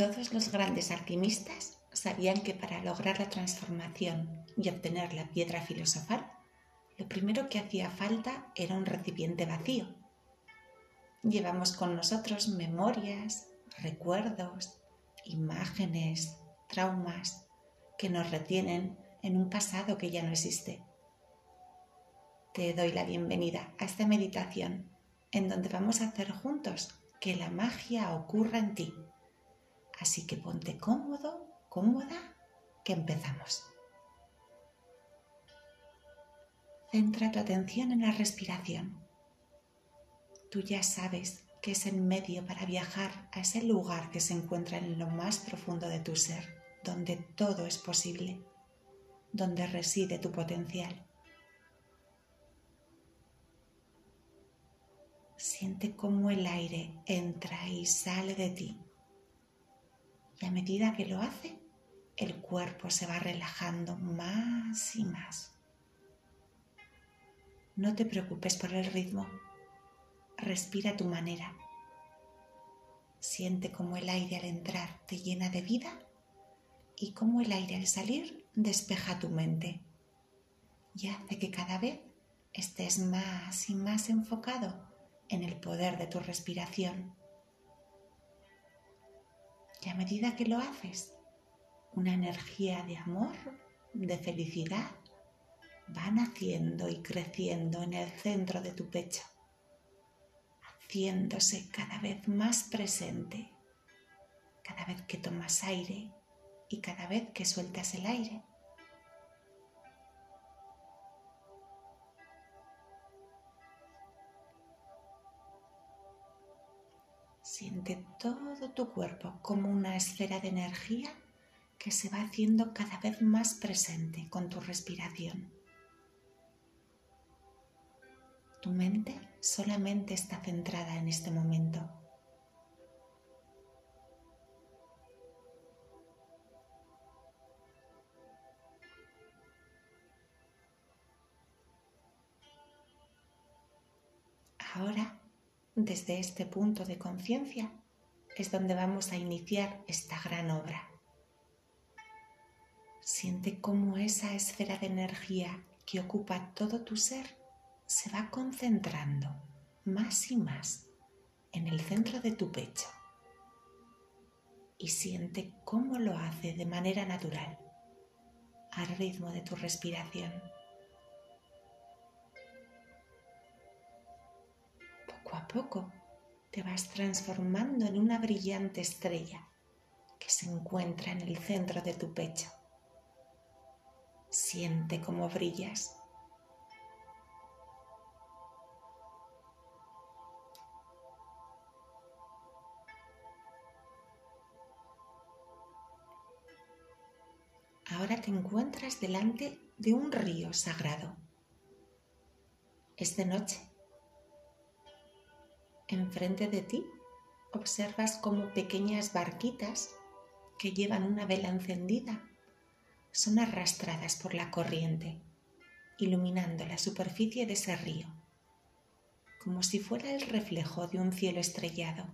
Todos los grandes alquimistas sabían que para lograr la transformación y obtener la piedra filosofal, lo primero que hacía falta era un recipiente vacío. Llevamos con nosotros memorias, recuerdos, imágenes, traumas que nos retienen en un pasado que ya no existe. Te doy la bienvenida a esta meditación en donde vamos a hacer juntos que la magia ocurra en ti. Así que ponte cómodo, cómoda, que empezamos. Centra tu atención en la respiración. Tú ya sabes que es el medio para viajar a ese lugar que se encuentra en lo más profundo de tu ser, donde todo es posible, donde reside tu potencial. Siente cómo el aire entra y sale de ti. Y a medida que lo hace, el cuerpo se va relajando más y más. No te preocupes por el ritmo. Respira a tu manera. Siente cómo el aire al entrar te llena de vida y cómo el aire al salir despeja tu mente y hace que cada vez estés más y más enfocado en el poder de tu respiración. Y a medida que lo haces, una energía de amor, de felicidad, va naciendo y creciendo en el centro de tu pecho, haciéndose cada vez más presente, cada vez que tomas aire y cada vez que sueltas el aire. Siente todo tu cuerpo como una esfera de energía que se va haciendo cada vez más presente con tu respiración. Tu mente solamente está centrada en este momento. Ahora desde este punto de conciencia es donde vamos a iniciar esta gran obra. Siente cómo esa esfera de energía que ocupa todo tu ser se va concentrando más y más en el centro de tu pecho. Y siente cómo lo hace de manera natural, al ritmo de tu respiración. Poco te vas transformando en una brillante estrella que se encuentra en el centro de tu pecho. Siente cómo brillas. Ahora te encuentras delante de un río sagrado. Es de noche Enfrente de ti observas como pequeñas barquitas que llevan una vela encendida son arrastradas por la corriente, iluminando la superficie de ese río, como si fuera el reflejo de un cielo estrellado.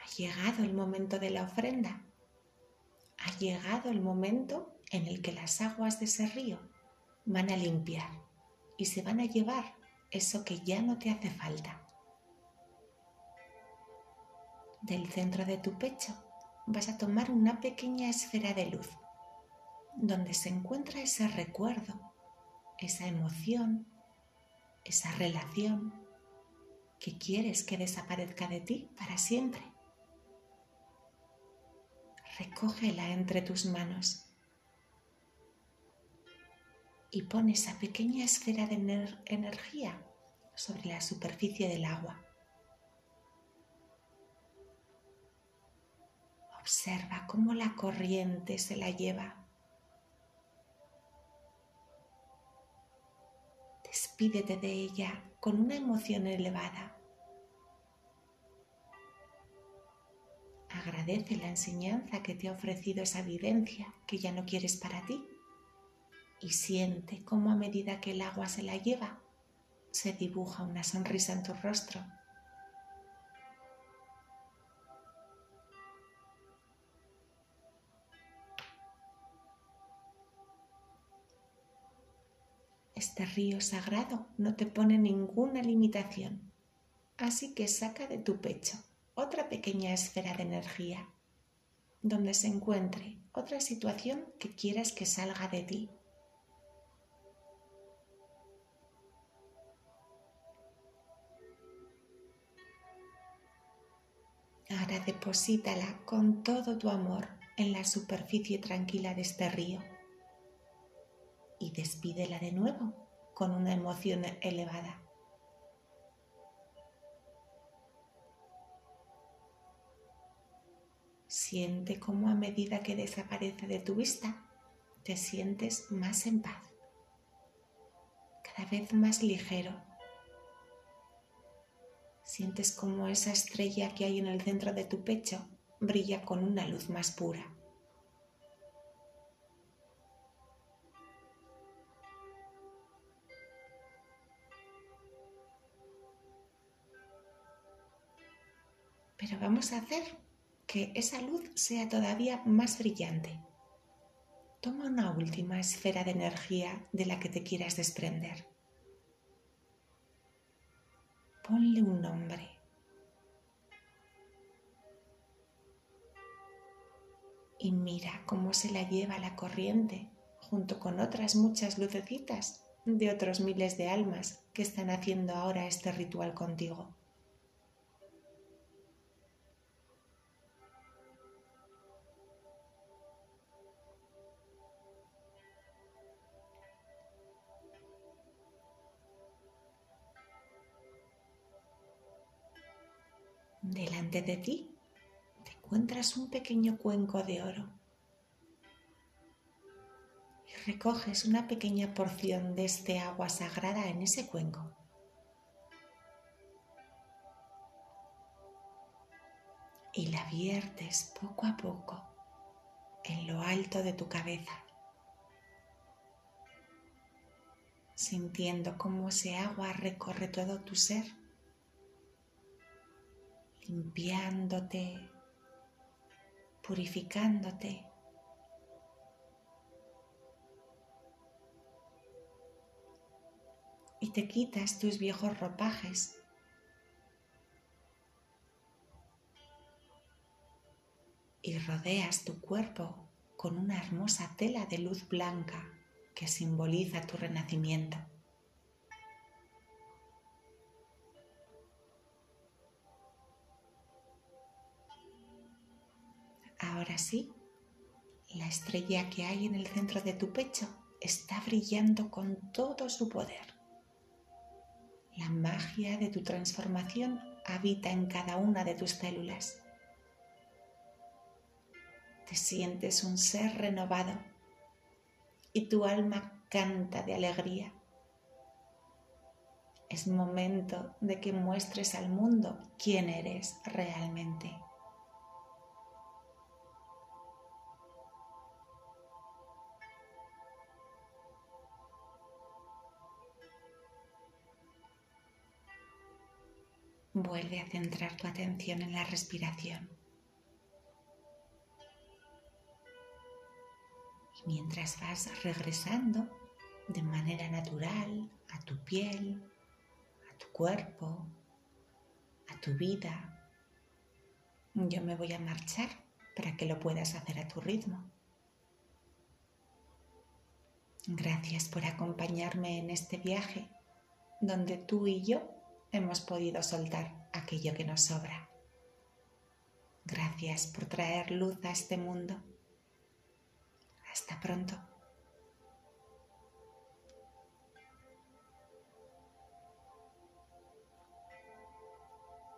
Ha llegado el momento de la ofrenda. Ha llegado el momento en el que las aguas de ese río van a limpiar y se van a llevar eso que ya no te hace falta. Del centro de tu pecho vas a tomar una pequeña esfera de luz donde se encuentra ese recuerdo, esa emoción, esa relación que quieres que desaparezca de ti para siempre. Recógela entre tus manos y pone esa pequeña esfera de energía sobre la superficie del agua. Observa cómo la corriente se la lleva. Despídete de ella con una emoción elevada. Agradece la enseñanza que te ha ofrecido esa vivencia que ya no quieres para ti y siente cómo a medida que el agua se la lleva, se dibuja una sonrisa en tu rostro. Este río sagrado no te pone ninguna limitación, así que saca de tu pecho otra pequeña esfera de energía donde se encuentre otra situación que quieras que salga de ti. Ahora deposítala con todo tu amor en la superficie tranquila de este río y despídela de nuevo con una emoción elevada. Siente cómo a medida que desaparece de tu vista, te sientes más en paz, cada vez más ligero. Sientes como esa estrella que hay en el centro de tu pecho brilla con una luz más pura. Pero vamos a hacer que esa luz sea todavía más brillante. Toma una última esfera de energía de la que te quieras desprender. Ponle un nombre. Y mira cómo se la lleva la corriente junto con otras muchas lucecitas de otros miles de almas que están haciendo ahora este ritual contigo. Delante de ti te encuentras un pequeño cuenco de oro y recoges una pequeña porción de este agua sagrada en ese cuenco. Y la viertes poco a poco en lo alto de tu cabeza, sintiendo cómo ese agua recorre todo tu ser limpiándote, purificándote. Y te quitas tus viejos ropajes. Y rodeas tu cuerpo con una hermosa tela de luz blanca que simboliza tu renacimiento. Ahora sí, la estrella que hay en el centro de tu pecho está brillando con todo su poder. La magia de tu transformación habita en cada una de tus células. Te sientes un ser renovado y tu alma canta de alegría. Es momento de que muestres al mundo quién eres realmente. Vuelve a centrar tu atención en la respiración. Y mientras vas regresando de manera natural a tu piel, a tu cuerpo, a tu vida, yo me voy a marchar para que lo puedas hacer a tu ritmo. Gracias por acompañarme en este viaje donde tú y yo hemos podido soltar aquello que nos sobra. Gracias por traer luz a este mundo. Hasta pronto.